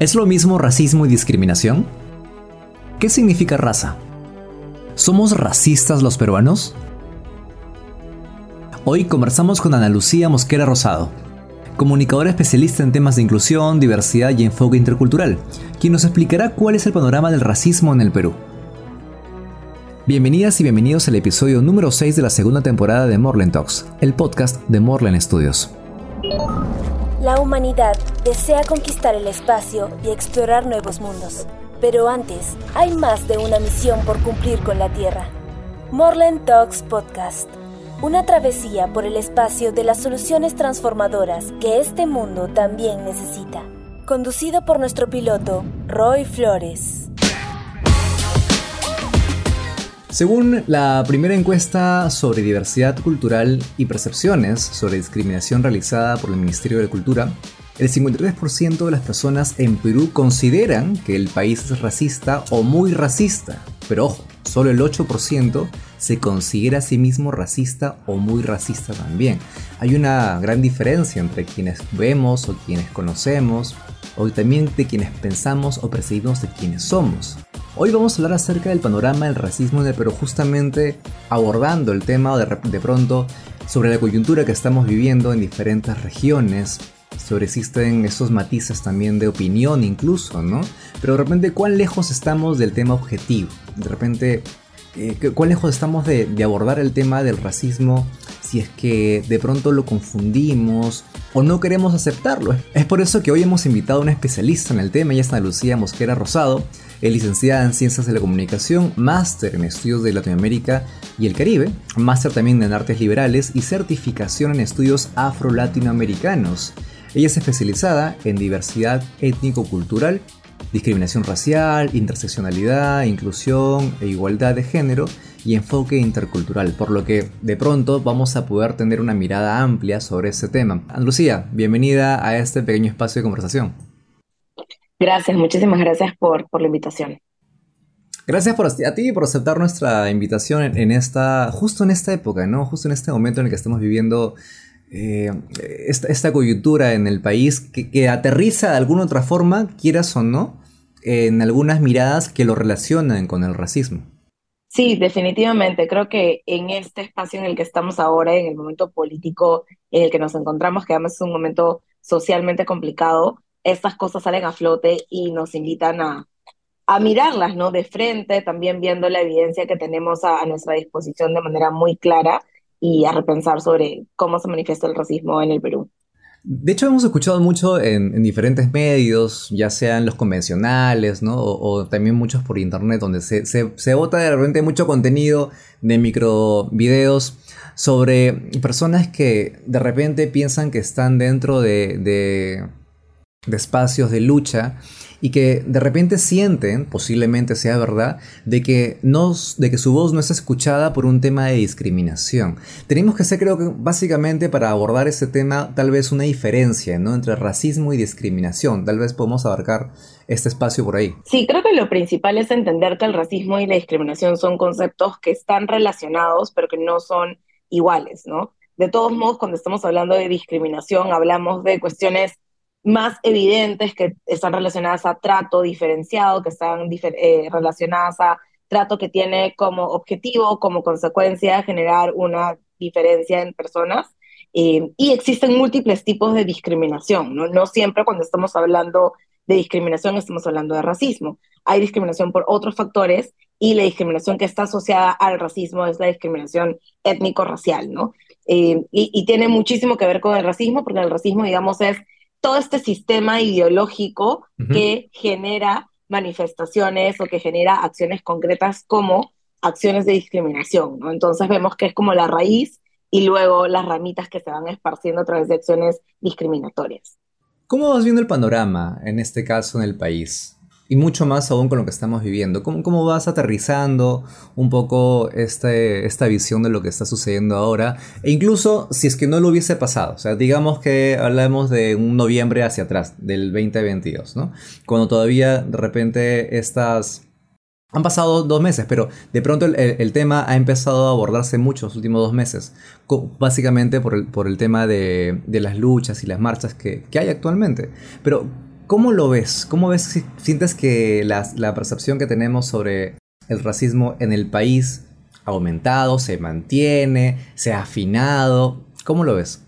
¿Es lo mismo racismo y discriminación? ¿Qué significa raza? ¿Somos racistas los peruanos? Hoy conversamos con Ana Lucía Mosquera Rosado, comunicadora especialista en temas de inclusión, diversidad y enfoque intercultural, quien nos explicará cuál es el panorama del racismo en el Perú. Bienvenidas y bienvenidos al episodio número 6 de la segunda temporada de Morland Talks, el podcast de Morland Studios. La humanidad desea conquistar el espacio y explorar nuevos mundos. Pero antes, hay más de una misión por cumplir con la Tierra. Morland Talks Podcast. Una travesía por el espacio de las soluciones transformadoras que este mundo también necesita. Conducido por nuestro piloto, Roy Flores. Según la primera encuesta sobre diversidad cultural y percepciones sobre discriminación realizada por el Ministerio de Cultura, el 53% de las personas en Perú consideran que el país es racista o muy racista. Pero ojo, solo el 8% se considera a sí mismo racista o muy racista también. Hay una gran diferencia entre quienes vemos o quienes conocemos, o también de quienes pensamos o percibimos de quienes somos. Hoy vamos a hablar acerca del panorama del racismo, pero justamente abordando el tema de, de pronto sobre la coyuntura que estamos viviendo en diferentes regiones, sobre existen esos matices también de opinión incluso, ¿no? Pero de repente, ¿cuán lejos estamos del tema objetivo? De repente, eh, ¿cuán lejos estamos de, de, abordar el tema del racismo si es que de pronto lo confundimos o no queremos aceptarlo? Es por eso que hoy hemos invitado a una especialista en el tema, ella es Ana Lucía Mosquera Rosado, es licenciada en Ciencias de la Comunicación, máster en Estudios de Latinoamérica y el Caribe, máster también en Artes Liberales y certificación en Estudios Afro-Latinoamericanos. Ella es especializada en diversidad étnico-cultural, discriminación racial, interseccionalidad, inclusión e igualdad de género y enfoque intercultural, por lo que de pronto vamos a poder tener una mirada amplia sobre ese tema. Lucía, bienvenida a este pequeño espacio de conversación. Gracias, muchísimas gracias por, por la invitación. Gracias por, a ti por aceptar nuestra invitación en, esta, justo en esta época, ¿no? Justo en este momento en el que estamos viviendo eh, esta, coyuntura en el país que, aterriza de alguna otra forma, quieras o no, en algunas miradas que lo relacionan con el racismo. Sí, definitivamente. Creo que en este espacio en el que estamos ahora, en el momento político en el que nos encontramos, que además es un momento socialmente complicado, estas cosas salen a flote y nos invitan a, a mirarlas, ¿no? De frente, también viendo la evidencia que tenemos a nuestra disposición de manera muy clara y a repensar sobre cómo se manifiesta el racismo en el Perú. De hecho, hemos escuchado mucho en, diferentes medios, ya sean los convencionales, ¿no? O, también muchos por internet, donde se, se, vota de repente mucho contenido de micro videos sobre personas que de repente piensan que están dentro de, de, de espacios de lucha y que de repente sienten, posiblemente sea verdad, de que, no, de que su voz no es escuchada por un tema de discriminación. Tenemos que hacer, creo que básicamente para abordar ese tema, tal vez una diferencia ¿no? entre racismo y discriminación. Tal vez podemos abarcar este espacio por ahí. Sí, creo que lo principal es entender que el racismo y la discriminación son conceptos que están relacionados, pero que no son iguales, ¿no? De todos modos, cuando estamos hablando de discriminación, hablamos de cuestiones más evidentes que están relacionadas a trato diferenciado, que están eh, relacionadas a trato que tiene como objetivo, como consecuencia, generar una diferencia en personas. Eh, y existen múltiples tipos de discriminación, ¿no? No siempre cuando estamos hablando de discriminación estamos hablando de racismo. Hay discriminación por otros factores y la discriminación que está asociada al racismo es la discriminación étnico-racial, ¿no? Eh, y, y tiene muchísimo que ver con el racismo, porque el racismo, digamos, es todo este sistema ideológico que genera manifestaciones o que genera acciones concretas como acciones de discriminación, ¿no? Entonces vemos que es como la raíz y luego las ramitas que se van esparciendo a través de acciones discriminatorias. ¿Cómo vas viendo el panorama en este caso en el país? Y mucho más aún con lo que estamos viviendo. ¿Cómo, cómo vas aterrizando un poco este, esta visión de lo que está sucediendo ahora? E incluso si es que no lo hubiese pasado, o sea, digamos que hablamos de un noviembre hacia atrás, del 2022, ¿no? Cuando todavía de repente estas... Han pasado dos meses, pero de pronto el, tema ha empezado a abordarse mucho los últimos dos meses, básicamente por el, por el tema de, de las luchas y las marchas que, que hay actualmente. Pero ¿Cómo lo ves? ¿Cómo ves si sientes que la, la percepción que tenemos sobre el racismo en el país ha aumentado, se mantiene, se ha afinado? ¿Cómo lo ves?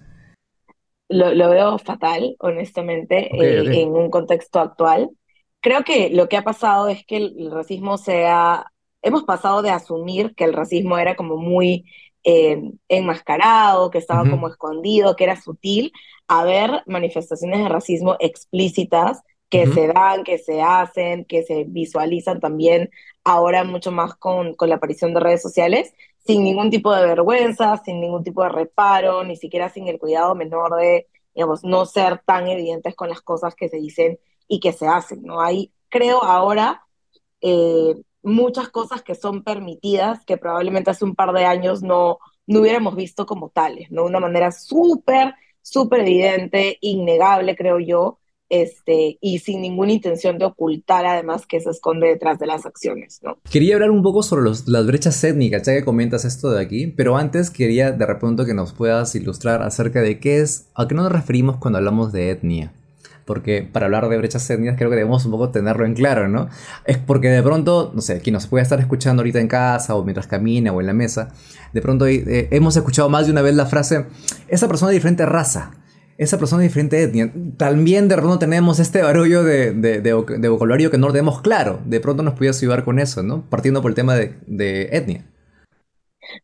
Lo, lo veo fatal, honestamente, eh, en un contexto actual. Creo que lo que ha pasado es que el, el racismo se ha... Hemos pasado de asumir que el racismo era como muy eh, enmascarado, que estaba como escondido, que era sutil, a ver manifestaciones de racismo explícitas que se dan, que se hacen, que se visualizan también ahora mucho más con, con la aparición de redes sociales, sin ningún tipo de vergüenza, sin ningún tipo de reparo, ni siquiera sin el cuidado menor de, digamos, no ser tan evidentes con las cosas que se dicen y que se hacen, ¿no? Hay, creo ahora, eh, muchas cosas que son permitidas que probablemente hace un par de años no, no hubiéramos visto como tales, ¿no? Una manera súper, súper evidente, innegable, creo yo, este, y sin ninguna intención de ocultar además que se esconde detrás de las acciones, ¿no? Quería hablar un poco sobre los- las brechas étnicas, ya que comentas esto de aquí, pero antes quería de repente que nos puedas ilustrar acerca de qué es, a qué nos referimos cuando hablamos de etnia. Porque para hablar de brechas étnicas creo que debemos un poco tenerlo en claro, ¿no? Es porque de pronto, no sé, quien nos puede estar escuchando ahorita en casa o mientras camina o en la mesa, de pronto eh, hemos escuchado más de una vez la frase, esa persona de diferente raza, esa persona de diferente etnia. También de pronto tenemos este barullo de, de, de voc- de vocabulario que no lo tenemos claro. De pronto nos pudieras ayudar con eso, ¿no? Partiendo por el tema de etnia.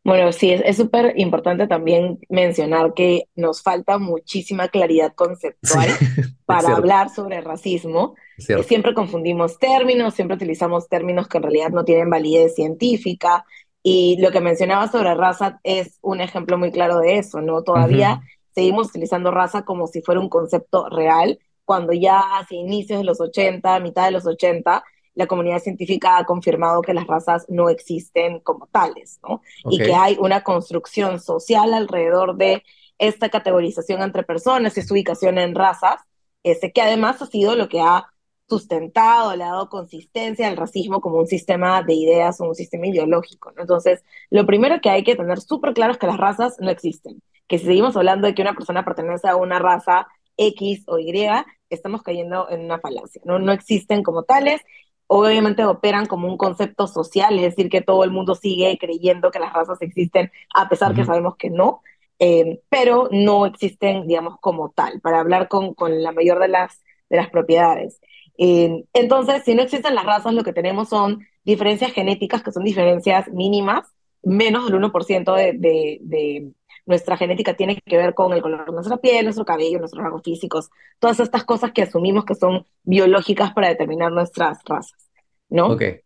Bueno, sí, es súper importante también mencionar que nos falta muchísima claridad Sí, conceptual es para hablar sobre racismo. Siempre confundimos términos, siempre utilizamos términos que en realidad no tienen validez científica. Y lo que mencionaba sobre raza es un ejemplo muy claro de eso, ¿no? Todavía seguimos utilizando raza como si fuera un concepto real, cuando ya hacia inicios de los 80, mitad de los 80, la comunidad científica ha confirmado que las razas no existen como tales, ¿no? Ok. Y que hay una construcción social alrededor de esta categorización entre personas y su ubicación en razas, este, que además ha sido lo que ha sustentado, le ha dado consistencia al racismo como un sistema de ideas o un sistema ideológico, ¿no? Entonces, lo primero que hay que tener súper claro es que las razas no existen, que si seguimos hablando de que una persona pertenece a una raza X o Y, estamos cayendo en una falacia, ¿no? No existen como tales, obviamente operan como un concepto social, es decir, que todo el mundo sigue creyendo que las razas existen, a pesar que Ujú, sabemos que no, eh, pero no existen, digamos, como tal, para hablar con, con la mayor de las, de las propiedades. Eh, entonces, si no existen las razas, lo que tenemos son diferencias genéticas, que son diferencias mínimas, menos del 1% de, de, de nuestra genética tiene que ver con el color de nuestra piel, nuestro cabello, nuestros rasgos físicos, todas estas cosas que asumimos que son biológicas para determinar nuestras razas, ¿no? Ok. Eh,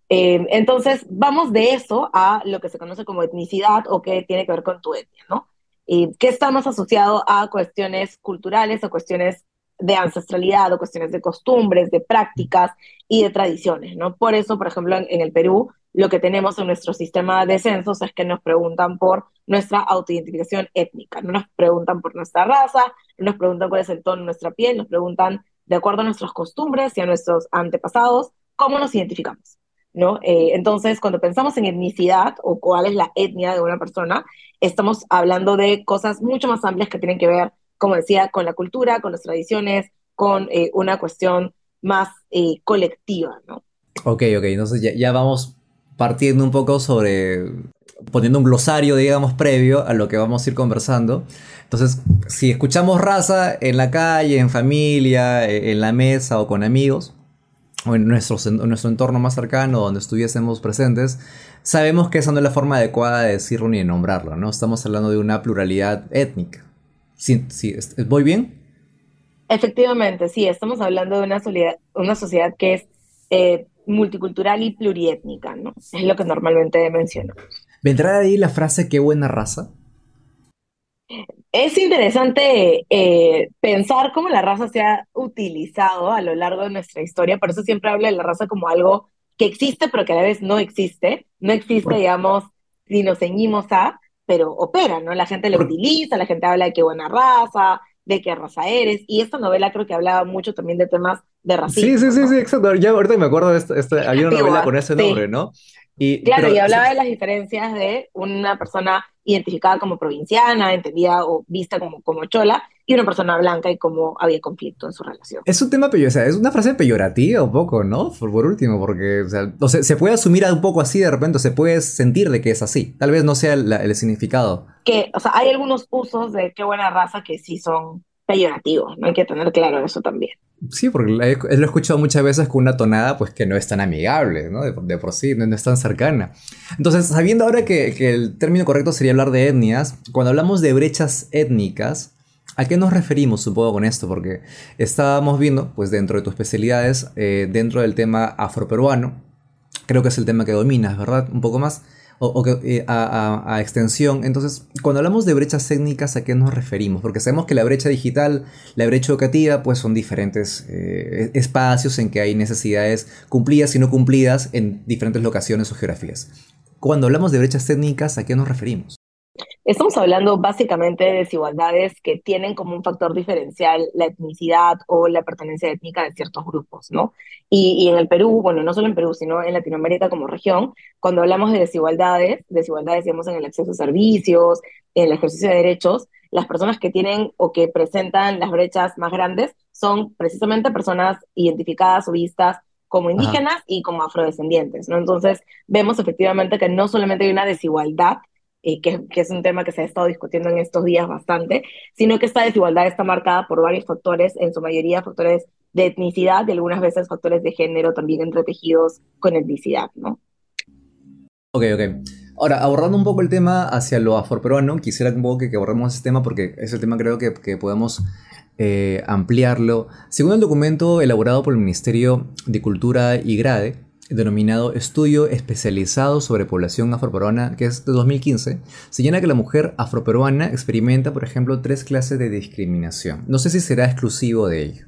entonces, vamos de eso a lo que se conoce como etnicidad o que tiene que ver con tu etnia, ¿no? Y que está más asociado a cuestiones culturales o cuestiones de ancestralidad o cuestiones de costumbres, de prácticas y de tradiciones, ¿no? Por eso, por ejemplo, en, en el Perú, lo que tenemos en nuestro sistema de censos es que nos preguntan por nuestra autoidentificación étnica, no nos preguntan por nuestra raza, no nos preguntan cuál es el tono de nuestra piel, nos preguntan de acuerdo a nuestras costumbres y a nuestros antepasados, cómo nos identificamos, ¿no? Eh, entonces, cuando pensamos en etnicidad o cuál es la etnia de una persona, estamos hablando de cosas mucho más amplias que tienen que ver, como decía, con la cultura, con las tradiciones, con eh, una cuestión más eh, colectiva, ¿no? Ok, ok. Entonces ya, ya vamos partiendo un poco sobre. poniendo un glosario, digamos, previo a lo que vamos a ir conversando. Entonces, si escuchamos raza en la calle, en familia, eh, en la mesa o con amigos, o en nuestro, en nuestro entorno más cercano, donde estuviésemos presentes, sabemos que esa no es la forma adecuada de decirlo ni de nombrarlo, ¿no? Estamos hablando de una pluralidad étnica. Sí, sí, ¿est- ¿voy bien? Efectivamente, sí, estamos hablando de una, una sociedad que es eh, multicultural y pluriétnica, ¿no? Es lo que normalmente menciono. ¿Vendrá de ahí la frase qué buena raza? Es interesante eh, pensar cómo la raza se ha utilizado a lo largo de nuestra historia, por eso siempre hablo de la raza como algo que existe, pero que a la vez no existe. No existe, digamos, si nos ceñimos a, pero opera, ¿no? La gente la Por- utiliza, la gente habla de qué buena raza, de qué raza eres, y esta novela creo que hablaba mucho también de temas de Sí, sí, racismo, sí, sí, ¿no? exacto. Ya ahorita me acuerdo de esto, esto- había una novela con ese sí, nombre, ¿no? claro, y hablaba de las diferencias de una persona identificada como provinciana, entendida o vista como, como chola, y una persona blanca y cómo había conflicto en su relación. Es un tema peyorativo, o sea, es una frase peyorativa un poco, ¿no? Por, último, porque o sea, se puede asumir un poco así de repente, se puede sentir de que es así. Tal vez no sea el significado. Que, o sea, hay algunos usos de qué buena raza que sí son peyorativos, no hay que tener claro eso también. Sí, porque lo he escuchado muchas veces con una tonada pues que no es tan amigable, ¿no? De, por sí, no, es tan cercana. Entonces, sabiendo ahora que, que, el término correcto sería hablar de etnias, cuando hablamos de brechas étnicas, ¿a qué nos referimos, supongo, con esto? Porque estábamos viendo, pues dentro de tus especialidades, eh, dentro del tema afroperuano, creo que es el tema que dominas, ¿verdad? Un poco más o, eh, a, extensión. Entonces, cuando hablamos de brechas técnicas, ¿a qué nos referimos? Porque sabemos que la brecha digital, la brecha educativa, pues son diferentes eh, espacios en que hay necesidades cumplidas y no cumplidas en diferentes locaciones o geografías. Cuando hablamos de brechas técnicas, ¿a qué nos referimos? Estamos hablando básicamente de desigualdades que tienen como un factor diferencial la etnicidad o la pertenencia étnica de ciertos grupos, ¿no? Y, en el Perú, bueno, no solo en Perú, sino en Latinoamérica como región, cuando hablamos de desigualdades, desigualdades, digamos, en el acceso a servicios, en el ejercicio de derechos, las personas que tienen o que presentan las brechas más grandes son precisamente personas identificadas o vistas como indígenas y como afrodescendientes, ¿no? Entonces, vemos efectivamente que no solamente hay una desigualdad y que, es un tema que se ha estado discutiendo en estos días bastante, sino que esta desigualdad está marcada por varios factores, en su mayoría factores de etnicidad y algunas veces factores de género también entretejidos con etnicidad, ¿no? Ok, ok. Ahora, abordando un poco el tema hacia lo afroperuano, quisiera un poco que, que abordemos ese tema porque ese tema creo que, que podemos eh, ampliarlo. Según el documento elaborado por el Ministerio de Cultura y Grade, denominado Estudio Especializado sobre Población Afroperuana, que es de 2015, señala que la mujer afroperuana experimenta, por ejemplo, tres clases de discriminación. No sé si será exclusivo de ello.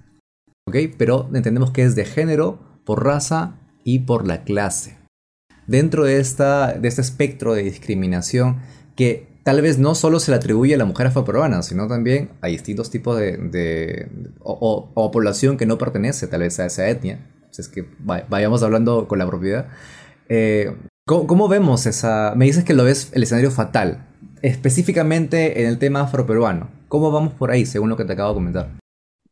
Pero entendemos que es de género, por raza y por la clase. Dentro de, esta, de este espectro de discriminación que tal vez no solo se le atribuye a la mujer afroperuana, sino también a distintos tipos de, o población que no pertenece tal vez a esa etnia, es que vayamos hablando con la propiedad. Eh, ¿cómo, vemos esa...? Me dices que lo ves el escenario fatal, específicamente en el tema afroperuano. ¿Cómo vamos por ahí, según lo que te acabo de comentar?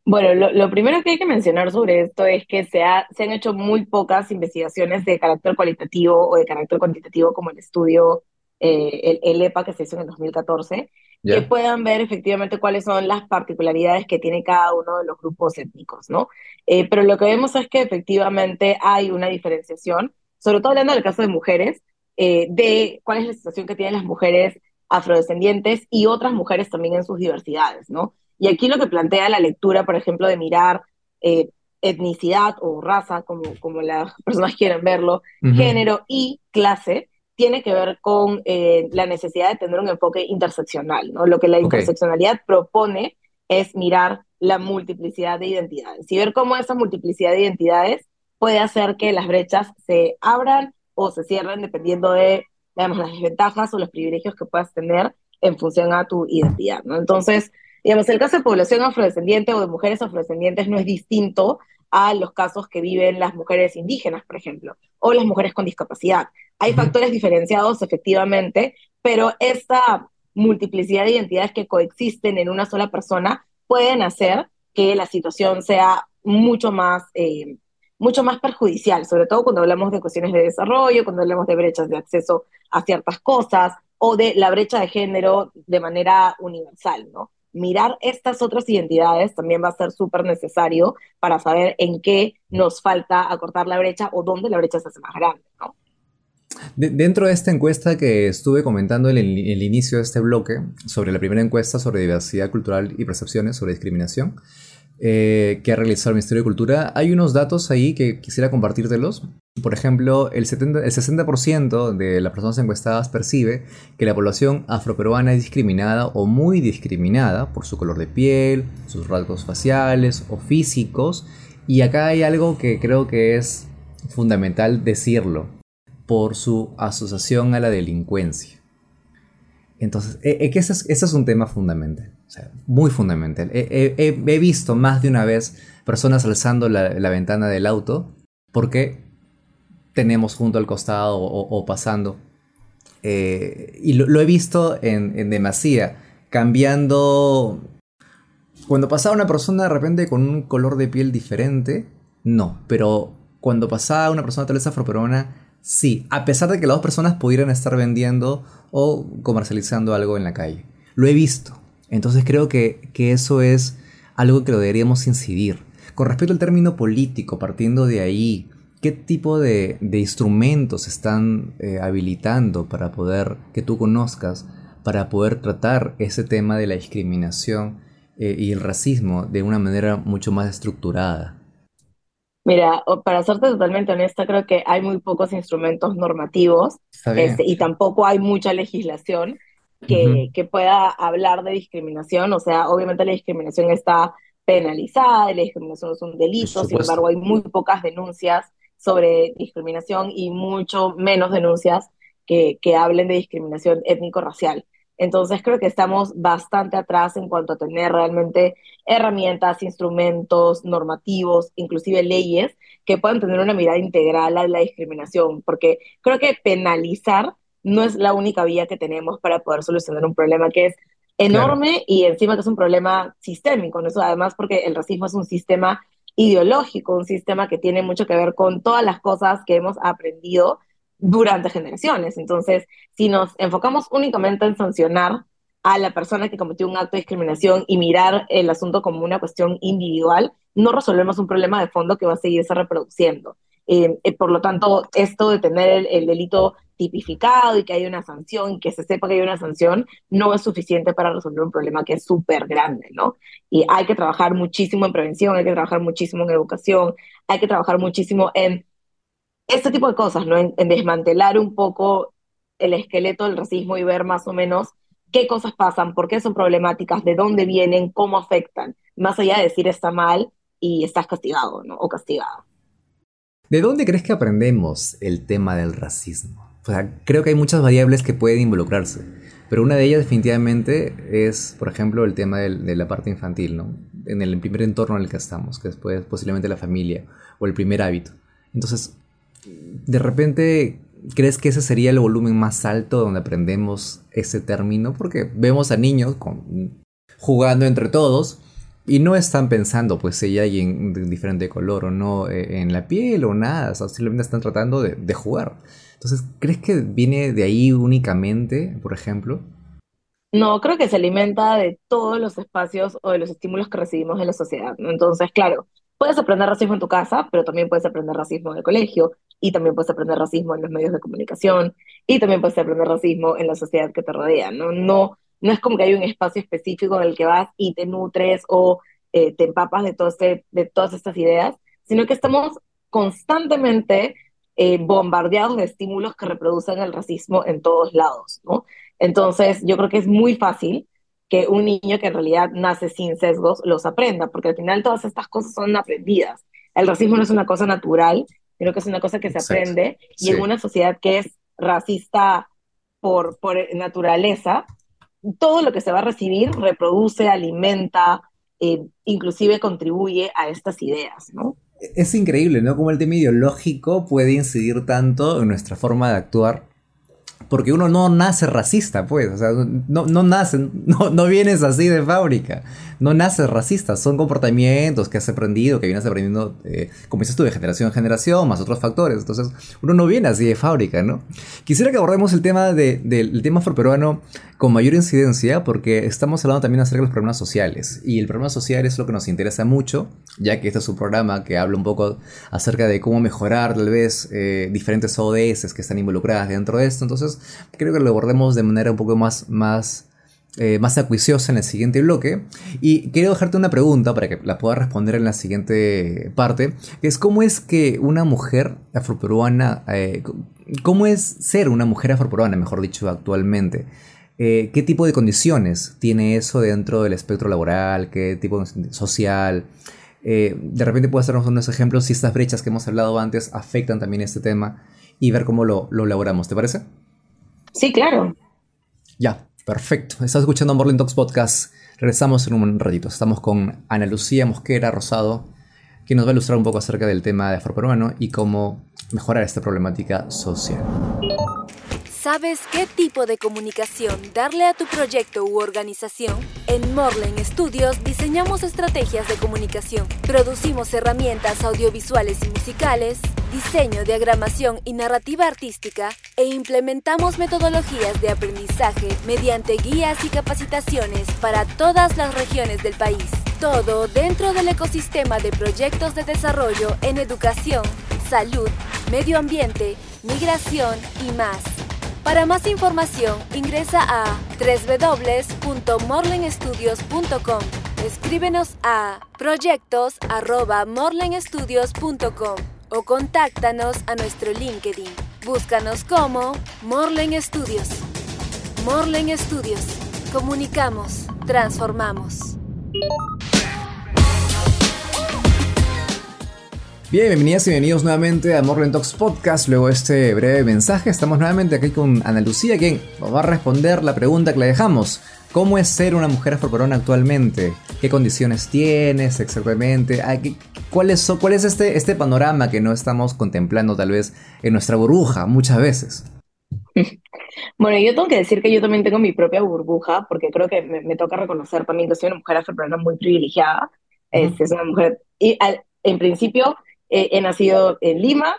Bueno, lo, primero que hay que mencionar sobre esto es que se, se han hecho muy pocas investigaciones de carácter cualitativo o de carácter cuantitativo como el estudio, eh, el, EPA que se hizo en el 2014, que puedan ver efectivamente cuáles son las particularidades que tiene cada uno de los grupos étnicos, ¿no? Eh, pero lo que vemos es que efectivamente hay una diferenciación, sobre todo hablando del caso de mujeres, eh, de cuál es la situación que tienen las mujeres afrodescendientes y otras mujeres también en sus diversidades, ¿no? Y aquí lo que plantea la lectura, por ejemplo, de mirar eh, etnicidad o raza, como, como las personas quieren verlo, género y clase, tiene que ver con eh, la necesidad de tener un enfoque interseccional, ¿no? Lo que la interseccionalidad propone es mirar la multiplicidad de identidades y ver cómo esa multiplicidad de identidades puede hacer que las brechas se abran o se cierren dependiendo de, digamos, las desventajas o los privilegios que puedas tener en función a tu identidad, ¿no? Entonces, digamos, el caso de población afrodescendiente o de mujeres afrodescendientes no es distinto a los casos que viven las mujeres indígenas, por ejemplo, o las mujeres con discapacidad. Hay factores diferenciados, efectivamente, pero esta multiplicidad de identidades que coexisten en una sola persona pueden hacer que la situación sea mucho más, eh, mucho más perjudicial, sobre todo cuando hablamos de cuestiones de desarrollo, cuando hablamos de brechas de acceso a ciertas cosas o de la brecha de género de manera universal, ¿no? mirar estas otras identidades también va a ser súper necesario para saber en qué nos falta acortar la brecha o dónde la brecha se hace más grande, ¿no? Dentro de esta encuesta que estuve comentando en el, el, inicio de este bloque, sobre la primera encuesta sobre diversidad cultural y percepciones sobre discriminación, eh, que ha realizado el Ministerio de Cultura, hay unos datos ahí que quisiera compartírtelos. Por ejemplo, el, 70, el 60% de las personas encuestadas percibe que la población afroperuana es discriminada o muy discriminada por su color de piel, sus rasgos faciales o físicos. Y acá hay algo que creo que es fundamental decirlo, por su asociación a la delincuencia. Entonces, es e, que ese es un tema fundamental muy fundamental. He, visto más de una vez personas alzando la, ventana del auto porque tenemos junto al costado o, pasando. Eh, y lo, he visto en, en demasía, cambiando... Cuando pasaba una persona de repente con un color de piel diferente, no, pero cuando pasaba una persona tal vez afroperuana, sí, a pesar de que las dos personas pudieran estar vendiendo o comercializando algo en la calle. Lo he visto. Entonces creo que, eso es algo que lo deberíamos incidir. Con respecto al término político, partiendo de ahí, ¿qué tipo de, instrumentos están eh, habilitando para poder, que tú conozcas, para poder tratar ese tema de la discriminación eh, y el racismo de una manera mucho más estructurada? Mira, para serte totalmente honesta, creo que hay muy pocos instrumentos normativos este, y tampoco hay mucha legislación que, que pueda hablar de discriminación. O sea, obviamente la discriminación está penalizada, la discriminación es un delito, sin embargo hay muy pocas denuncias sobre discriminación y mucho menos denuncias que, que hablen de discriminación étnico-racial. Entonces creo que estamos bastante atrás en cuanto a tener realmente herramientas, instrumentos normativos, inclusive leyes que puedan tener una mirada integral a la discriminación, porque creo que penalizar no es la única vía que tenemos para poder solucionar un problema que es enorme y encima que es un problema sistémico, ¿no? Eso además porque el racismo es un sistema ideológico, un sistema que tiene mucho que ver con todas las cosas que hemos aprendido durante generaciones. Entonces, si nos enfocamos únicamente en sancionar a la persona que cometió un acto de discriminación y mirar el asunto como una cuestión individual, no resolvemos un problema de fondo que va a seguirse reproduciendo. Eh, eh, por lo tanto, esto de tener el, delito tipificado y que haya una sanción, que se sepa que hay una sanción, no es suficiente para resolver un problema que es súper grande, ¿no? Y hay que trabajar muchísimo en prevención, hay que trabajar muchísimo en educación, hay que trabajar muchísimo en este tipo de cosas, ¿no? En, desmantelar un poco el esqueleto del racismo y ver más o menos qué cosas pasan, por qué son problemáticas, de dónde vienen, cómo afectan, más allá de decir está mal y estás castigado, ¿no? O castigado. ¿De dónde crees que aprendemos el tema del racismo? O sea, creo que hay muchas variables que pueden involucrarse, pero una de ellas definitivamente es, por ejemplo, el tema de la parte infantil, ¿no? En el primer entorno en el que estamos, que después posiblemente la familia o el primer hábito. Entonces, de repente, ¿crees que ese sería el volumen más alto donde aprendemos ese término? Porque vemos a niños jugando entre todos y no están pensando, pues, si hay alguien de diferente color o no eh, en la piel o nada, simplemente están tratando de, de jugar. Entonces, ¿crees que viene de ahí únicamente, por ejemplo? No, creo que se alimenta de todos los espacios o de los estímulos que recibimos en la sociedad. Entonces, claro, puedes aprender racismo en tu casa, pero también puedes aprender racismo en el colegio, y también puedes aprender racismo en los medios de comunicación, y también puedes aprender racismo en la sociedad que te rodea. No, no, no es como que hay un espacio específico en el que vas y te nutres o eh, te empapas de, todo este, de todas estas ideas, sino que estamos constantemente eh, bombardeados de estímulos que reproducen el racismo en todos lados, ¿no? Entonces, yo creo que es muy fácil que un niño que en realidad nace sin sesgos los aprenda, porque al final todas estas cosas son aprendidas. El racismo no es una cosa natural, sino que es una cosa que se aprende y en una sociedad que es racista por, por naturaleza, todo lo que se va a recibir reproduce, alimenta, eh, inclusive contribuye a estas ideas, ¿no? Es increíble, ¿no? Como el tema ideológico puede incidir tanto en nuestra forma de actuar porque uno no nace racista, pues, o sea, no, no nace, no, no vienes así de fábrica, no naces racista, son comportamientos que has aprendido, que vienes aprendiendo, eh, como dices tú, de generación en generación, más otros factores, entonces uno no viene así de fábrica, ¿no? Quisiera que abordemos el tema de, del tema afroperuano con mayor incidencia, porque estamos hablando también acerca de los problemas sociales, y el problema social es lo que nos interesa mucho, ya que este es un programa que habla un poco acerca de cómo mejorar tal vez eh, diferentes ODS que están involucradas dentro de esto, entonces creo que lo abordemos de manera un poco más, más, eh, más acuiciosa en el siguiente bloque. Y quiero dejarte una pregunta para que la pueda responder en la siguiente parte, que es cómo es que una mujer afroperuana, eh, cómo es ser una mujer afroperuana, mejor dicho, actualmente. Eh, ¿Qué tipo de condiciones tiene eso dentro del espectro laboral? ¿Qué tipo social? de repente puedes hacernos unos ejemplos si estas brechas que hemos hablado antes afectan también este tema y ver cómo lo, lo elaboramos, ¿te parece? Sí, claro. Ya, perfecto. Estás escuchando Morning Talks Podcast. Regresamos en un ratito. Estamos con Ana Lucía Mosquera Rosado, que nos va a ilustrar un poco acerca del tema de afroperuano y cómo mejorar esta problemática social. ¿Sabes qué tipo de comunicación darle a tu proyecto u organización? En Morlen Studios diseñamos estrategias de comunicación, producimos herramientas audiovisuales y musicales, diseño, diagramación y narrativa artística e implementamos metodologías de aprendizaje mediante guías y capacitaciones para todas las regiones del país. Todo dentro del ecosistema de proyectos de desarrollo en educación, salud, medio ambiente, migración y más. Para más información, ingresa a www.morlenstudios.com. Escríbenos a proyectos.morlenstudios.com o contáctanos a nuestro LinkedIn. Búscanos como Morlen Studios. Morlen Studios. Comunicamos, transformamos. Bien, bienvenidas y bienvenidos nuevamente a Morland Talks Podcast. Luego de este breve mensaje, estamos nuevamente aquí con Ana Lucía, quien nos va a responder la pregunta que le dejamos. ¿Cómo es ser una mujer afroperuana actualmente? ¿Qué condiciones tienes exactamente? Ah, ¿Cuál es, cuál es este, este panorama que no estamos contemplando tal vez en nuestra burbuja muchas veces? Bueno, yo tengo que decir que yo también tengo mi propia burbuja, porque creo que me, toca reconocer también que soy una mujer afroperuana muy privilegiada. es, una mujer, y en principio he nacido en Lima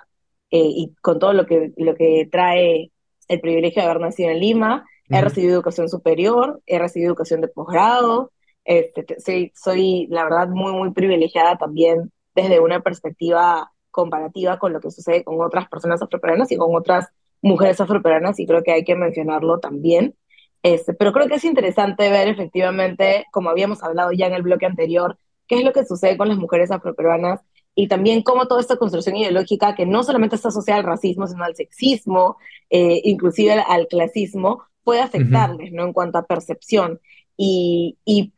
eh, y con todo lo que, lo que trae el privilegio de haber nacido en Lima. He recibido educación superior, he recibido educación de posgrado. Este, soy, soy, la verdad, muy, muy privilegiada también desde una perspectiva comparativa con lo que sucede con otras personas afroperuanas y con otras mujeres afroperuanas, y creo que hay que mencionarlo también. Este, pero creo que es interesante ver efectivamente, como habíamos hablado ya en el bloque anterior, qué es lo que sucede con las mujeres afroperuanas y también cómo toda esta construcción ideológica que no solamente está asociada al racismo, sino al sexismo, eh, inclusive al, clasismo, puede afectarles, ¿no? En cuanto a percepción. Y, y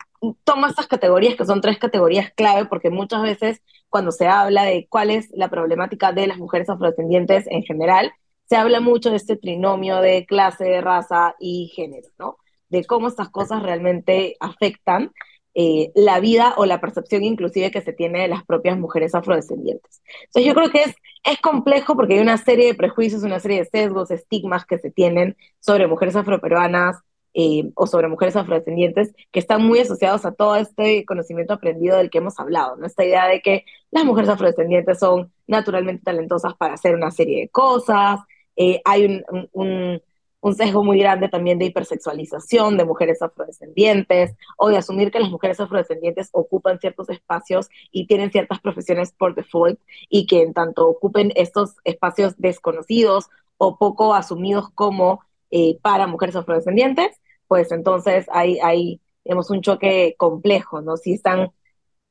toma estas categorías, que son tres categorías clave, porque muchas veces cuando se habla de cuál es la problemática de las mujeres afrodescendientes en general, se habla mucho de este trinomio de clase, raza y género, ¿no? De cómo estas cosas realmente afectan eh, la vida o la percepción inclusive que se tiene de las propias mujeres afrodescendientes. Entonces yo creo que es, es complejo porque hay una serie de prejuicios, una serie de sesgos, estigmas que se tienen sobre mujeres afroperuanas eh, o sobre mujeres afrodescendientes que están muy asociados a todo este conocimiento aprendido del que hemos hablado, ¿no? Esta idea de que las mujeres afrodescendientes son naturalmente talentosas para hacer una serie de cosas, eh, hay un un sesgo muy grande también de hipersexualización de mujeres afrodescendientes o de asumir que las mujeres afrodescendientes ocupan ciertos espacios y tienen ciertas profesiones por default y que en tanto ocupen estos espacios desconocidos o poco asumidos como eh, para mujeres afrodescendientes, pues entonces hay, hay tenemos un choque complejo, ¿no? Si están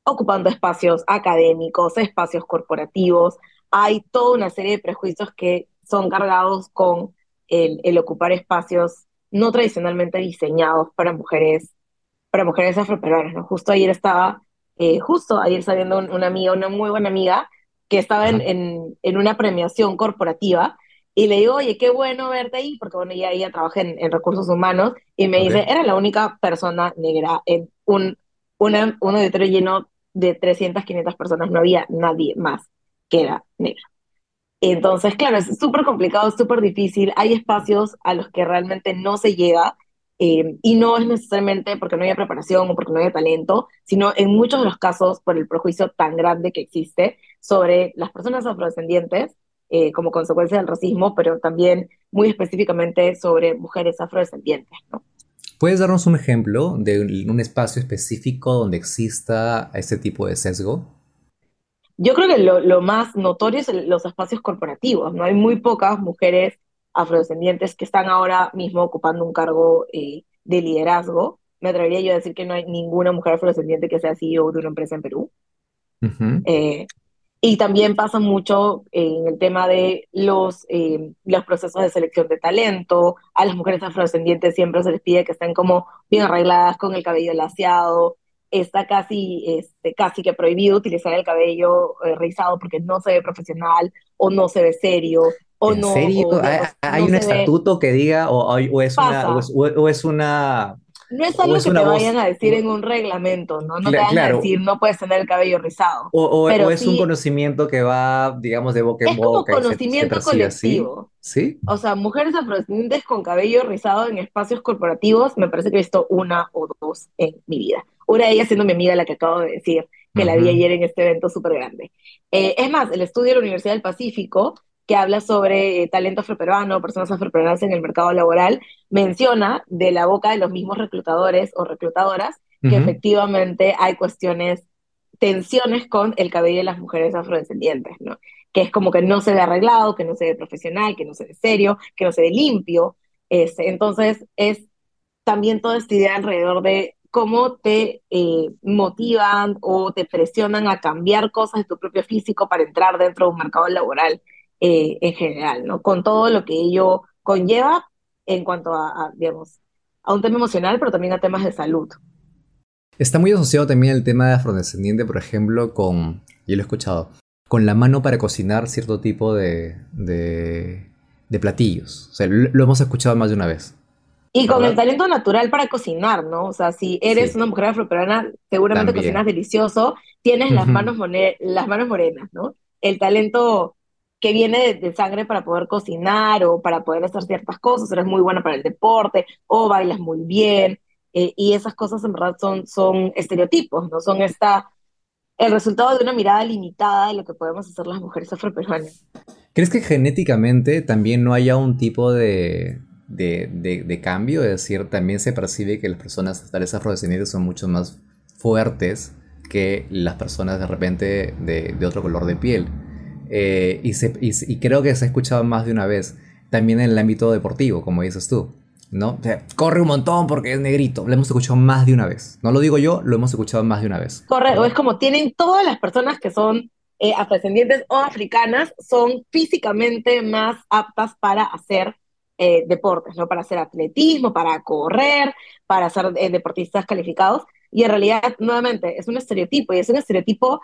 ocupando espacios académicos, espacios corporativos, hay toda una serie de prejuicios que son cargados con el, ocupar espacios no tradicionalmente diseñados para mujeres, para mujeres afroperuanas, ¿no? Justo ayer estaba, eh, justo ayer saliendo una amiga, una muy buena amiga, que estaba en, en, una premiación corporativa, y le digo, oye, qué bueno verte ahí, porque bueno, ella, ella trabaja en, recursos humanos, y me dice, era la única persona negra en un, una, un auditorio lleno de 300, 500 personas, no había nadie más que era negra. Entonces, claro, es súper complicado, súper difícil. Hay espacios a los que realmente no se llega eh, y no es necesariamente porque no haya preparación o porque no haya talento, sino en muchos de los casos por el prejuicio tan grande que existe sobre las personas afrodescendientes eh, como consecuencia del racismo, pero también muy específicamente sobre mujeres afrodescendientes. ¿no? ¿Puedes darnos un ejemplo de un espacio específico donde exista este tipo de sesgo? Yo creo que lo, más notorio es los espacios corporativos, ¿no? Hay muy pocas mujeres afrodescendientes que están ahora mismo ocupando un cargo eh, de liderazgo. Me atrevería yo a decir que no hay ninguna mujer afrodescendiente que sea CEO de una empresa en Perú. Eh, y también pasa mucho en el tema de los, eh, los procesos de selección de talento. A las mujeres afrodescendientes siempre se les pide que estén como bien arregladas, con el cabello laseado, está casi, este, casi que prohibido utilizar el cabello eh, rizado porque no se ve profesional o no se ve serio. O ¿En no, serio? ¿Hay, un estatuto que diga o, es una, o, es, una no es algo que te vayan a decir en un reglamento, ¿no? No te van a decir, no puedes tener el cabello rizado. O, es un conocimiento que va, digamos, de boca en boca. Es como conocimiento colectivo. ¿Sí? O sea, mujeres afrodescendientes con cabello rizado en espacios corporativos, me parece que he visto una o dos en mi vida. Una de ellas siendo mi amiga, la que acabo de decir, que la vi ayer en este evento súper grande. Eh, es más, el estudio de la Universidad del Pacífico que habla sobre eh, talento afroperuano, personas afroperuanas en el mercado laboral, menciona de la boca de los mismos reclutadores o reclutadoras que efectivamente hay cuestiones, tensiones con el cabello de las mujeres afrodescendientes, ¿no? Que es como que no se ve arreglado, que no se ve profesional, que no se ve serio, que no se ve limpio. Este, entonces, es también toda esta idea alrededor de cómo te eh, motivan o te presionan a cambiar cosas de tu propio físico para entrar dentro de un mercado laboral eh, en general, ¿no? Con todo lo que ello conlleva en cuanto a, digamos, a un tema emocional, pero también a temas de salud. Está muy asociado también el tema de afrodescendiente, por ejemplo, con, yo lo he escuchado, con la mano para cocinar cierto tipo de, de, platillos. O sea, lo, hemos escuchado más de una vez. Y con el talento natural para cocinar, ¿no? O sea, si eres una mujer afroperuana, seguramente cocinas delicioso, tienes las, manos las manos morenas, ¿no? El talento que viene de, sangre para poder cocinar o para poder hacer ciertas cosas, eres muy buena para el deporte o bailas muy bien, eh, y esas cosas en verdad son, son estereotipos, ¿no? Son esta, el resultado de una mirada limitada de lo que podemos hacer las mujeres afroperuanas. ¿Crees que genéticamente también no haya un tipo de, de, de, cambio? Es decir, también se percibe que las personas tales afrodescendientes son mucho más fuertes que las personas de repente de, de otro color de piel. Eh, y, creo que se ha escuchado más de una vez, también en el ámbito deportivo, como dices tú. ¿no? corre un montón porque es negrito. Lo hemos escuchado más de una vez. No lo digo yo, lo hemos escuchado más de una vez. Corre, o es como tienen todas las personas que son eh, afrodescendientes o africanas, son físicamente más aptas para hacer eh, deportes, ¿no? Para hacer atletismo, para correr, para ser deportistas calificados. Y en realidad, nuevamente, es un estereotipo y es un estereotipo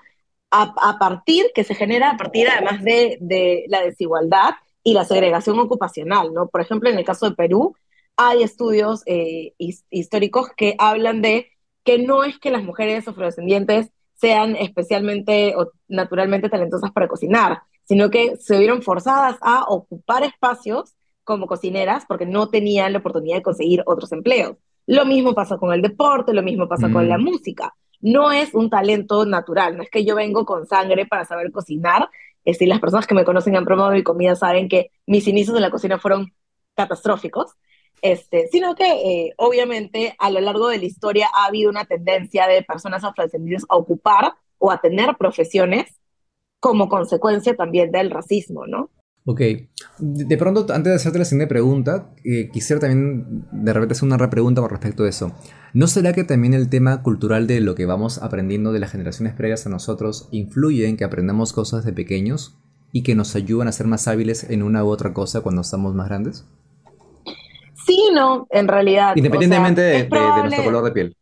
a, partir, que se genera a partir además de, de, la desigualdad y la segregación ocupacional, ¿no? Por ejemplo, en el caso de Perú, hay estudios eh, históricos que hablan de que no es que las mujeres afrodescendientes sean especialmente o naturalmente talentosas para cocinar, sino que se vieron forzadas a ocupar espacios como cocineras porque no tenían la oportunidad de conseguir otros empleos. Lo mismo pasa con el deporte, lo mismo pasa con la mm. música no es un talento natural, no es que yo vengo con sangre para saber cocinar. Es decir, las personas que me conocen en promo de mi comida saben que mis inicios en la cocina fueron catastróficos, este, sino que eh, obviamente a lo largo de la historia ha habido una tendencia de personas afrodescendientes a ocupar o a tener profesiones como consecuencia también del racismo, ¿no? Ok, de pronto, antes de hacerte la siguiente pregunta, eh, quisiera también de repente hacer una repregunta con respecto a eso. ¿No será que también el tema cultural de lo que vamos aprendiendo de las generaciones previas a nosotros influye en que aprendamos cosas de pequeños y que nos ayudan a ser más hábiles en una u otra cosa cuando estamos más grandes? Sí, no, en realidad. Independientemente de, nuestro color de piel.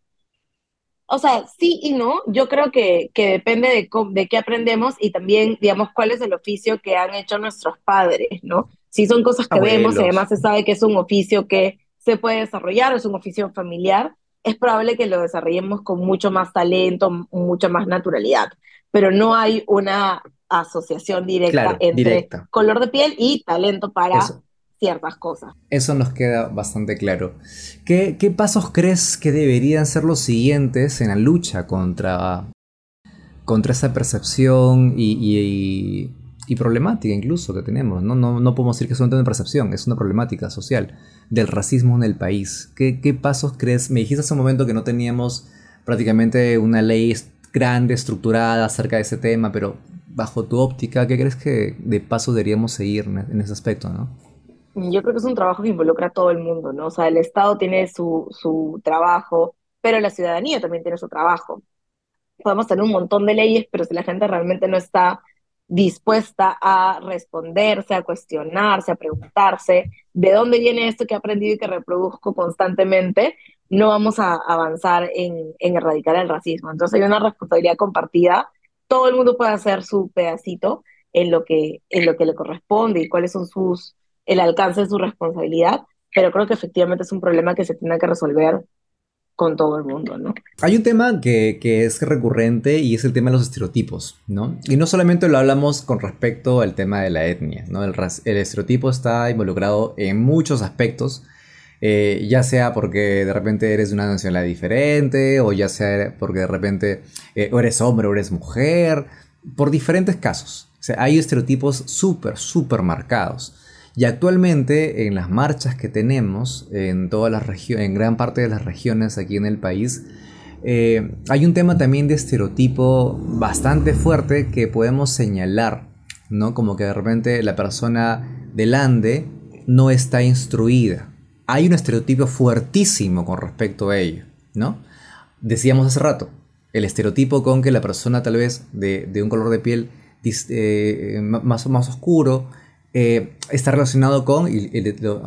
O sea, sí y no. Yo creo que, que depende de, de qué aprendemos y también, digamos, cuál es el oficio que han hecho nuestros padres, ¿no? Si son cosas que vemos y además se sabe que es un oficio que se puede desarrollar, es un oficio familiar, es probable que lo desarrollemos con mucho más talento, mucha más naturalidad. Pero no hay una asociación directa entre color de piel y talento para ciertas cosas. Eso nos queda bastante claro. ¿Qué, pasos crees que deberían ser los siguientes en la lucha contra, contra esa percepción y, problemática incluso que tenemos? ¿no? No, podemos decir que es un tema de percepción, es una problemática social del racismo en el país. ¿Qué, ¿Qué pasos crees? Me dijiste hace un momento que no teníamos prácticamente una ley grande, estructurada acerca de ese tema, pero bajo tu óptica, ¿qué crees que de paso deberíamos seguir en ese aspecto? ¿no? Yo creo que es un trabajo que involucra a todo el mundo, ¿no? O sea, el Estado tiene su, su trabajo, pero la ciudadanía también tiene su trabajo. Podemos tener un montón de leyes, pero si la gente realmente no está dispuesta a responderse, a cuestionarse, a preguntarse de dónde viene esto que he aprendido y que reproduzco constantemente, no vamos a avanzar en, en erradicar el racismo. Entonces hay una responsabilidad compartida. Todo el mundo puede hacer su pedacito en lo que, en lo que le corresponde y cuáles son sus, el alcance de su responsabilidad, pero creo que efectivamente es un problema que se tiene que resolver con todo el mundo, ¿no? Hay un tema que, es recurrente y es el tema de los estereotipos, ¿no? Y no solamente lo hablamos con respecto al tema de la etnia, ¿no? El, estereotipo está involucrado en muchos aspectos, eh, ya sea porque de repente eres de una nacionalidad diferente, o ya sea porque de repente eh, o eres hombre o eres mujer, por diferentes casos. O sea, hay estereotipos súper, súper marcados. Y actualmente en las marchas que tenemos en todas las regiones, en gran parte de las regiones aquí en el país, eh, hay un tema también de estereotipo bastante fuerte que podemos señalar, ¿no? Como que de repente la persona del Ande no está instruida. Hay un estereotipo fuertísimo con respecto a ello, ¿no? Decíamos hace rato, el estereotipo con que la persona tal vez de, un color de piel eh, más, más oscuro, eh, está relacionado con, y,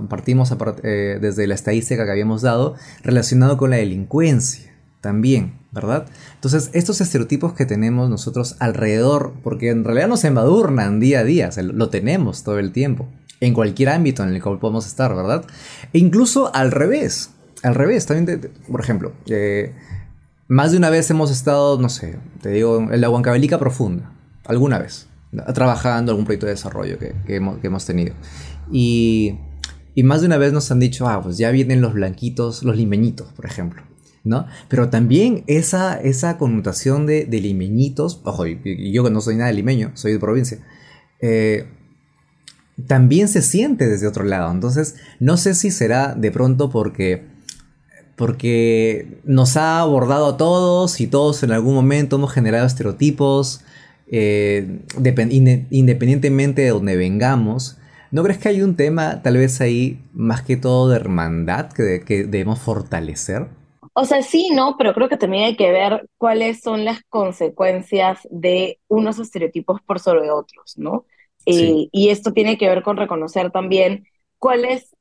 partimos eh, desde la estadística que habíamos dado, relacionado con la delincuencia también, ¿verdad? Entonces, estos estereotipos que tenemos nosotros alrededor, porque en realidad nos embadurnan día a día, lo tenemos todo el tiempo, en cualquier ámbito en el cual podemos estar, ¿verdad? E incluso al revés, al revés, también, por ejemplo, eh, más de una vez hemos estado, no sé, te digo, en la Huancavelica profunda, alguna vez trabajando algún proyecto de desarrollo que, hemos, tenido. Y, más de una vez nos han dicho, ah, pues ya vienen los blanquitos, los limeñitos, por ejemplo. ¿no? Pero también esa, esa connotación de, limeñitos, ojo, yo que no soy nada de limeño, soy de provincia, eh, también se siente desde otro lado. Entonces, no sé si será de pronto porque, porque nos ha abordado a todos y todos en algún momento hemos generado estereotipos eh, independientemente de donde vengamos, ¿no crees que hay un tema tal vez ahí más que todo de hermandad que, que debemos fortalecer? O sea, sí, ¿no? Pero creo que también hay que ver cuáles son las consecuencias de unos estereotipos por sobre otros, ¿no? Eh, y esto tiene que ver con reconocer también cuál es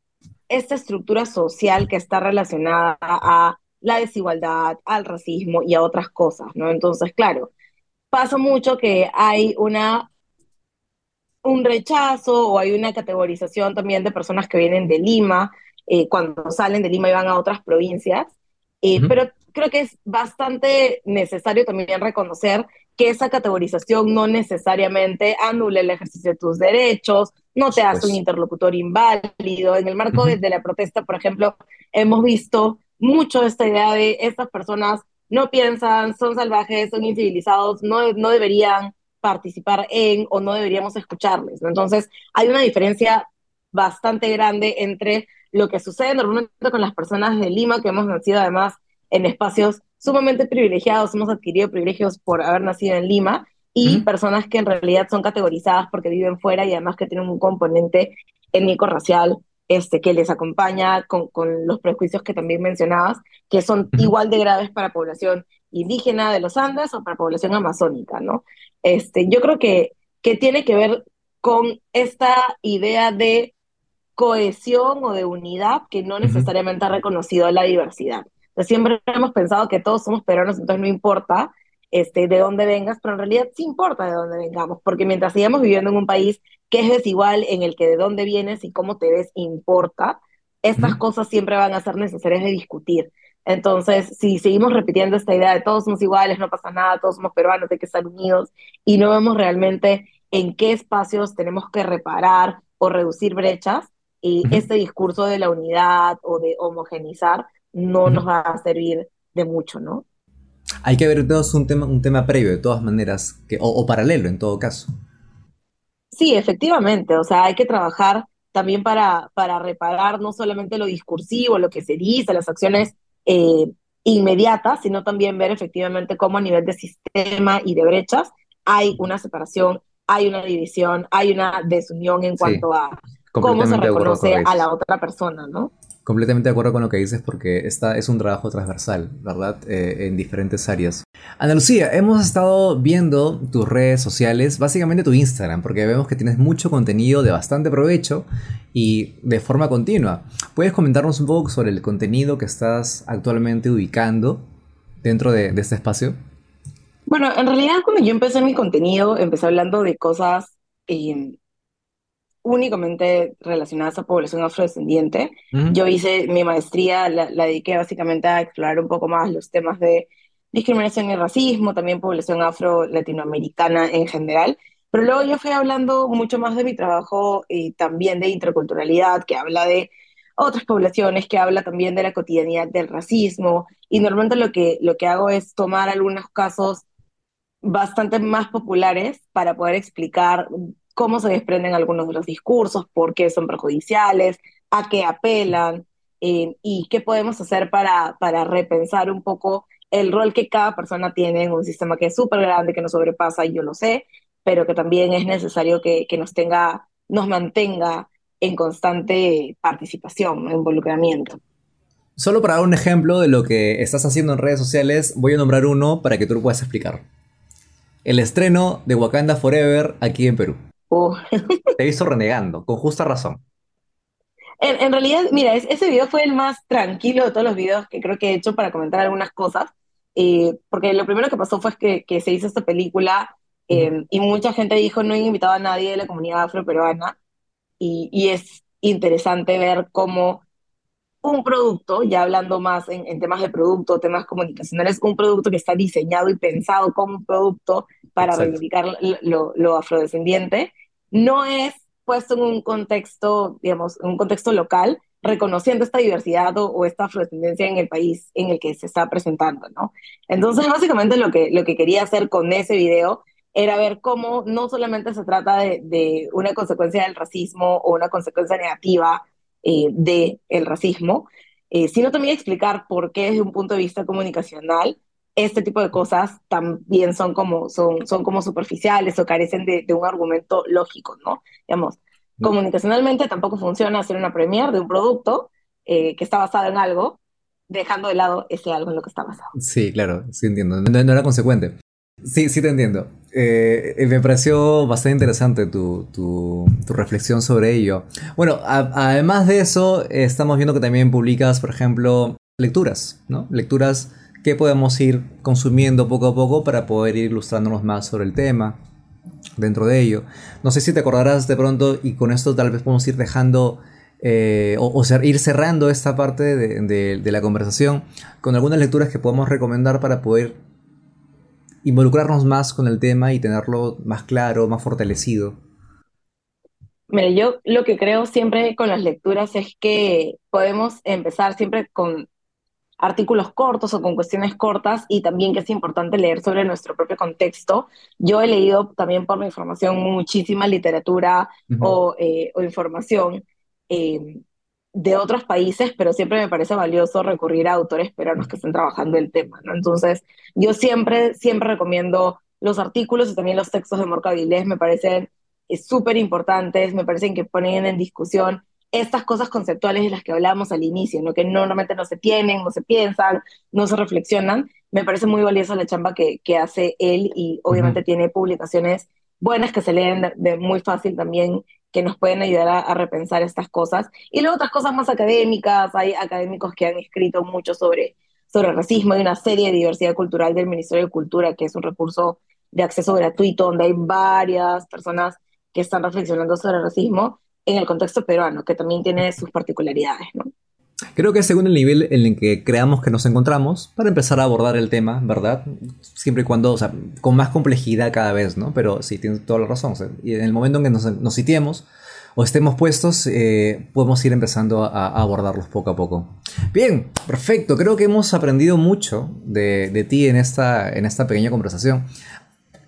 esta estructura social que está relacionada a la desigualdad, al racismo y a otras cosas, ¿no? Entonces, claro, pasa mucho que hay una un rechazo o hay una categorización también de personas que vienen de Lima, eh, cuando salen de Lima y van a otras provincias, eh, pero creo que es bastante necesario también reconocer que esa categorización no necesariamente anula el ejercicio de tus derechos, no te hace un interlocutor inválido. En el marco de, la protesta, por ejemplo, hemos visto mucho esta idea de estas personas no piensan, son salvajes, son incivilizados, no, no deberían participar en o no deberíamos escucharles. Entonces, hay una diferencia bastante grande entre lo que sucede normalmente con las personas de Lima, que hemos nacido además en espacios sumamente privilegiados, hemos adquirido privilegios por haber nacido en Lima, y personas que en realidad son categorizadas porque viven fuera y además que tienen un componente étnico-racial este, que les acompaña con, con, los prejuicios que también mencionabas, que son igual de graves para población indígena de los Andes o para población amazónica, ¿no? Este, yo creo que, que tiene que ver con esta idea de cohesión o de unidad que no necesariamente ha reconocido la diversidad. siempre hemos pensado que todos somos peruanos, entonces no importa este, de dónde vengas, pero en realidad sí importa de dónde vengamos, porque mientras sigamos viviendo en un país que es desigual, en el que de dónde vienes y cómo te ves importa, estas cosas siempre van a ser necesarias de discutir. Entonces, si seguimos repitiendo esta idea de todos somos iguales, no pasa nada, todos somos peruanos, hay que estar unidos, y no vemos realmente en qué espacios tenemos que reparar o reducir brechas, y este discurso de la unidad o de homogenizar no nos va a servir de mucho, ¿no? Hay que ver todos un tema, un tema previo, de todas maneras, que, o, paralelo en todo caso. Sí, efectivamente, o sea, hay que trabajar también para, para reparar no solamente lo discursivo, lo que se dice, las acciones eh, inmediatas, sino también ver efectivamente cómo a nivel de sistema y de brechas hay una separación, hay una división, hay una desunión en cuanto a cómo se reconoce a la otra persona, ¿no? Completamente de acuerdo con lo que dices porque esta es un trabajo transversal, ¿verdad? Eh, en diferentes áreas. Ana Lucía, hemos estado viendo tus redes sociales, básicamente tu Instagram, porque vemos que tienes mucho contenido de bastante provecho y de forma continua. ¿Puedes comentarnos un poco sobre el contenido que estás actualmente ubicando dentro de, este espacio? Bueno, en realidad cuando yo empecé mi contenido, empecé hablando de cosas eh, únicamente relacionadas a población afrodescendiente. Yo hice mi maestría, la, la, dediqué básicamente a explorar un poco más los temas de discriminación y racismo, también población afro-latinoamericana en general. Pero luego yo fui hablando mucho más de mi trabajo y también de interculturalidad, que habla de otras poblaciones, que habla también de la cotidianidad del racismo. Y normalmente lo que, lo que hago es tomar algunos casos bastante más populares para poder explicar cómo se desprenden algunos de los discursos, por qué son perjudiciales, a qué apelan eh, y qué podemos hacer para, repensar un poco el rol que cada persona tiene en un sistema que es súper grande, que nos sobrepasa, y yo lo sé, pero que también es necesario que, que nos tenga, nos mantenga en constante participación, involucramiento. Solo para dar un ejemplo de lo que estás haciendo en redes sociales, voy a nombrar uno para que tú lo puedas explicar. El estreno de Wakanda Forever aquí en Perú. Uh. Te he visto renegando, con justa razón. En, realidad, mira, ese video fue el más tranquilo de todos los videos que creo que he hecho para comentar algunas cosas, eh, porque lo primero que pasó fue que, que se hizo esta película em, y mucha gente dijo no he invitado a nadie de la comunidad afroperuana y, y es interesante ver cómo un producto, ya hablando más en, temas de producto, temas comunicacionales, un producto que está diseñado y pensado como un producto para reivindicar lo, lo, afrodescendiente, no es puesto en un contexto, digamos, en un contexto local, reconociendo esta diversidad o, esta afrodescendencia en el país en el que se está presentando, ¿no? Entonces, básicamente lo que, lo que quería hacer con ese video era ver cómo no solamente se trata de, de una consecuencia del racismo o una consecuencia negativa eh, del el racismo, eh, sino también explicar por qué desde un punto de vista comunicacional este tipo de cosas también son como, son, son como superficiales o carecen de, un argumento lógico, ¿no? Digamos, mm. comunicacionalmente tampoco funciona hacer una premiere de un producto eh, que está basado en algo, dejando de lado ese algo en lo que está basado. Sí, claro, sí entiendo. no era consecuente. Sí, sí te entiendo. Eh, me pareció bastante interesante tu, tu, reflexión sobre ello. Bueno, además de eso, estamos viendo que también publicas, por ejemplo, lecturas, ¿no? Lecturas que podemos ir consumiendo poco a poco para poder ir ilustrándonos más sobre el tema dentro de ello. No sé si te acordarás de pronto y con esto tal vez podemos ir dejando eh, o, ir cerrando esta parte de, de la conversación con algunas lecturas que podemos recomendar para poder involucrarnos más con el tema y tenerlo más claro, más fortalecido? Mira, yo lo que creo siempre con las lecturas es que podemos empezar siempre con artículos cortos o con cuestiones cortas y también que es importante leer sobre nuestro propio contexto. Yo he leído también por mi información muchísima literatura o, eh, o, información eh, de otros países, pero siempre me parece valioso recurrir a autores peruanos que estén trabajando el tema, ¿no? Entonces, yo siempre, siempre recomiendo los artículos y también los textos de Morca me parecen eh, súper importantes, me parecen que ponen en discusión estas cosas conceptuales de las que hablábamos al inicio, ¿no? que normalmente no se tienen, no se piensan, no se reflexionan. Me parece muy valiosa la chamba que, que hace él y obviamente tiene publicaciones buenas que se leen de muy fácil también que nos pueden ayudar a, repensar estas cosas. Y luego otras cosas más académicas, hay académicos que han escrito mucho sobre, sobre racismo, hay una serie de diversidad cultural del Ministerio de Cultura, que es un recurso de acceso gratuito, donde hay varias personas que están reflexionando sobre el racismo en el contexto peruano, que también tiene sus particularidades, ¿no? Creo que según el nivel en el que creamos que nos encontramos para empezar a abordar el tema, ¿verdad? Siempre y cuando, o sea, con más complejidad cada vez, ¿no? Pero sí, tienes toda la razón. y en el momento en que nos, nos o estemos puestos, eh, podemos ir empezando a, abordarlos poco a poco. Bien, perfecto. Creo que hemos aprendido mucho de, de ti en esta, en esta pequeña conversación.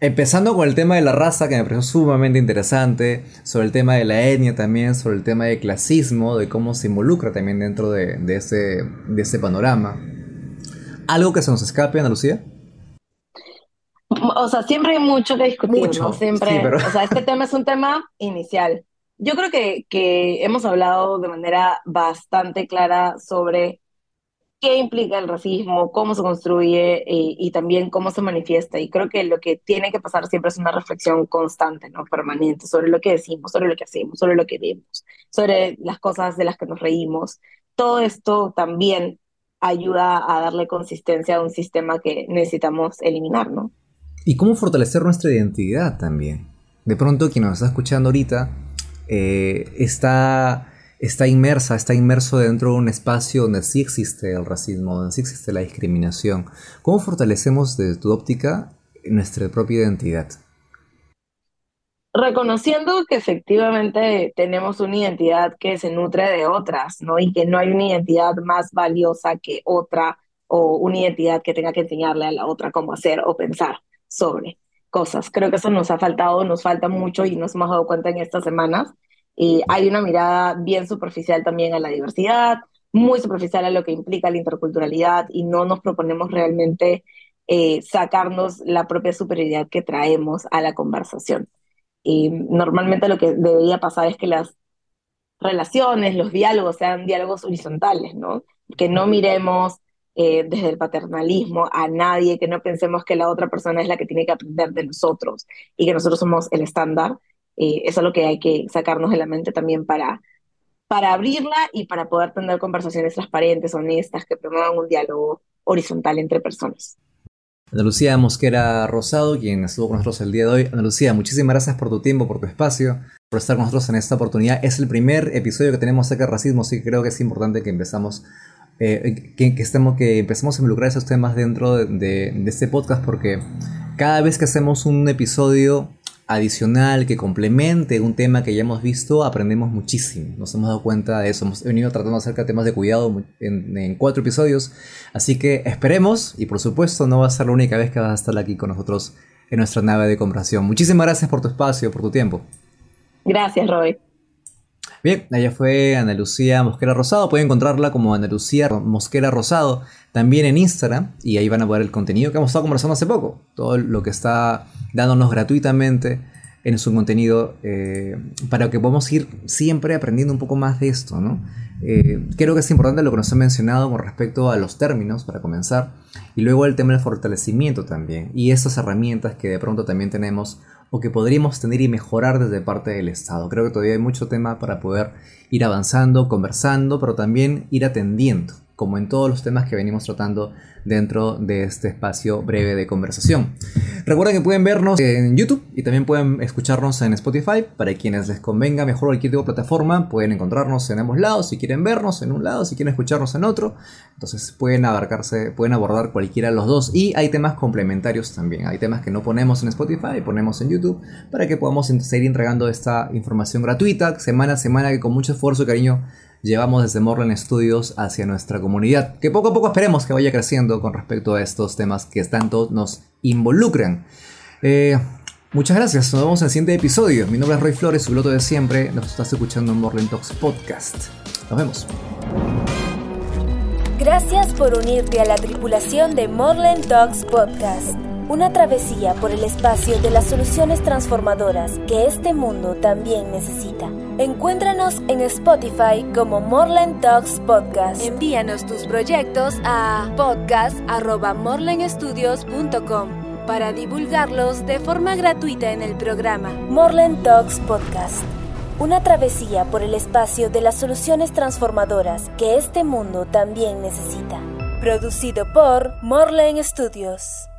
Empezando con el tema de la raza, que me pareció sumamente interesante, sobre el tema de la etnia también, sobre el tema del clasismo, de cómo se involucra también dentro de, de, ese, de ese panorama. ¿Algo que se nos escape, Ana Lucía? O sea, siempre hay mucho que discutir, mucho. Siempre, o sea, este tema es un tema inicial. Yo creo que, que hemos hablado de manera bastante clara sobre qué implica el racismo, cómo se construye eh, y, también cómo se manifiesta. Y creo que lo que tiene que pasar siempre es una reflexión constante, ¿no? permanente, sobre lo que decimos, sobre lo que hacemos, sobre lo que vemos, sobre las cosas de las que nos reímos. Todo esto también ayuda a darle consistencia a un sistema que necesitamos eliminar, ¿no? Y cómo fortalecer nuestra identidad también. De pronto quien nos está escuchando ahorita eh, está, está inmersa, está inmerso dentro de un espacio donde sí existe el racismo, donde sí existe la discriminación. ¿Cómo fortalecemos desde tu óptica nuestra propia identidad? reconociendo que efectivamente tenemos una identidad que se nutre de otras, ¿no? Y que no hay una identidad más valiosa que otra o una identidad que tenga que enseñarle a la otra cómo hacer o pensar sobre cosas. Creo que eso nos ha faltado, nos falta mucho y nos hemos dado cuenta en estas semanas. Y hay una mirada bien superficial también a la diversidad, muy superficial a lo que implica la interculturalidad y no nos proponemos realmente eh, sacarnos la propia superioridad que traemos a la conversación. Y normalmente lo que debería pasar es que las relaciones, los diálogos sean diálogos horizontales, ¿no? Que no miremos eh, desde el paternalismo a nadie, que no pensemos que la otra persona es la que tiene que aprender de nosotros y que nosotros somos el estándar. Eh, eso es lo que hay que sacarnos de la mente también para, para abrirla y para poder tener conversaciones transparentes, honestas, que promuevan un diálogo horizontal entre personas. Ana Lucía Mosquera Rosado, quien estuvo con nosotros el día de hoy. Ana Lucía, muchísimas gracias por tu tiempo, por tu espacio, por estar con nosotros en esta oportunidad. Es el primer episodio que tenemos acerca de racismo, así que creo que es importante que empezamos, eh, que, estemos, que empecemos a involucrar esos temas dentro de, de este podcast, porque cada vez que hacemos un episodio adicional que complemente un tema que ya hemos visto, aprendemos muchísimo. Nos hemos dado cuenta de eso. Hemos venido tratando acerca de temas de cuidado en, cuatro episodios. Así que esperemos, y por supuesto no va a ser la única vez que vas a estar aquí con nosotros en nuestra nave de conversación. Muchísimas gracias por tu espacio, por tu tiempo. Gracias, Roy. Bien, allá fue Ana Lucía Mosquera Rosado. Pueden encontrarla como Ana Lucía Mosquera Rosado también en Instagram y ahí van a ver el contenido que hemos estado conversando hace poco. Todo lo que está dándonos gratuitamente en su contenido eh, para que podamos ir siempre aprendiendo un poco más de esto, ¿no? Eh, creo que es importante lo que nos ha mencionado con respecto a los términos, para comenzar, y luego el tema del fortalecimiento también, y esas herramientas que de pronto también tenemos o que podríamos tener y mejorar desde parte del Estado. Creo que todavía hay mucho tema para poder ir avanzando, conversando, pero también ir atendiendo como en todos los temas que venimos tratando dentro de este espacio breve de conversación. Recuerden que pueden vernos en YouTube y también pueden escucharnos en Spotify. Para quienes les convenga mejor cualquier tipo de plataforma, pueden encontrarnos en ambos lados. Si quieren vernos en un lado, si quieren escucharnos en otro. Entonces pueden abarcarse, pueden abordar cualquiera de los dos. Y hay temas complementarios también. Hay temas que no ponemos en Spotify, ponemos en YouTube para que podamos seguir entregando esta información gratuita semana a semana que con mucho esfuerzo y cariño llevamos desde Morland Studios hacia nuestra comunidad, que poco a poco esperemos que vaya creciendo con respecto a estos temas que tanto nos involucran. Eh, muchas gracias, nos vemos en el siguiente episodio. Mi nombre es Roy Flores, su piloto de siempre. Nos estás escuchando en Morland Talks Podcast. Nos vemos. Gracias por unirte a la tripulación de Morland Talks Podcast una travesía por el espacio de las soluciones transformadoras que este mundo también necesita. Encuéntranos en Spotify como Morland Talks Podcast. Envíanos tus proyectos a podcast.morlandstudios.com para divulgarlos de forma gratuita en el programa Morland Talks Podcast. Una travesía por el espacio de las soluciones transformadoras que este mundo también necesita. Producido por Morland Studios.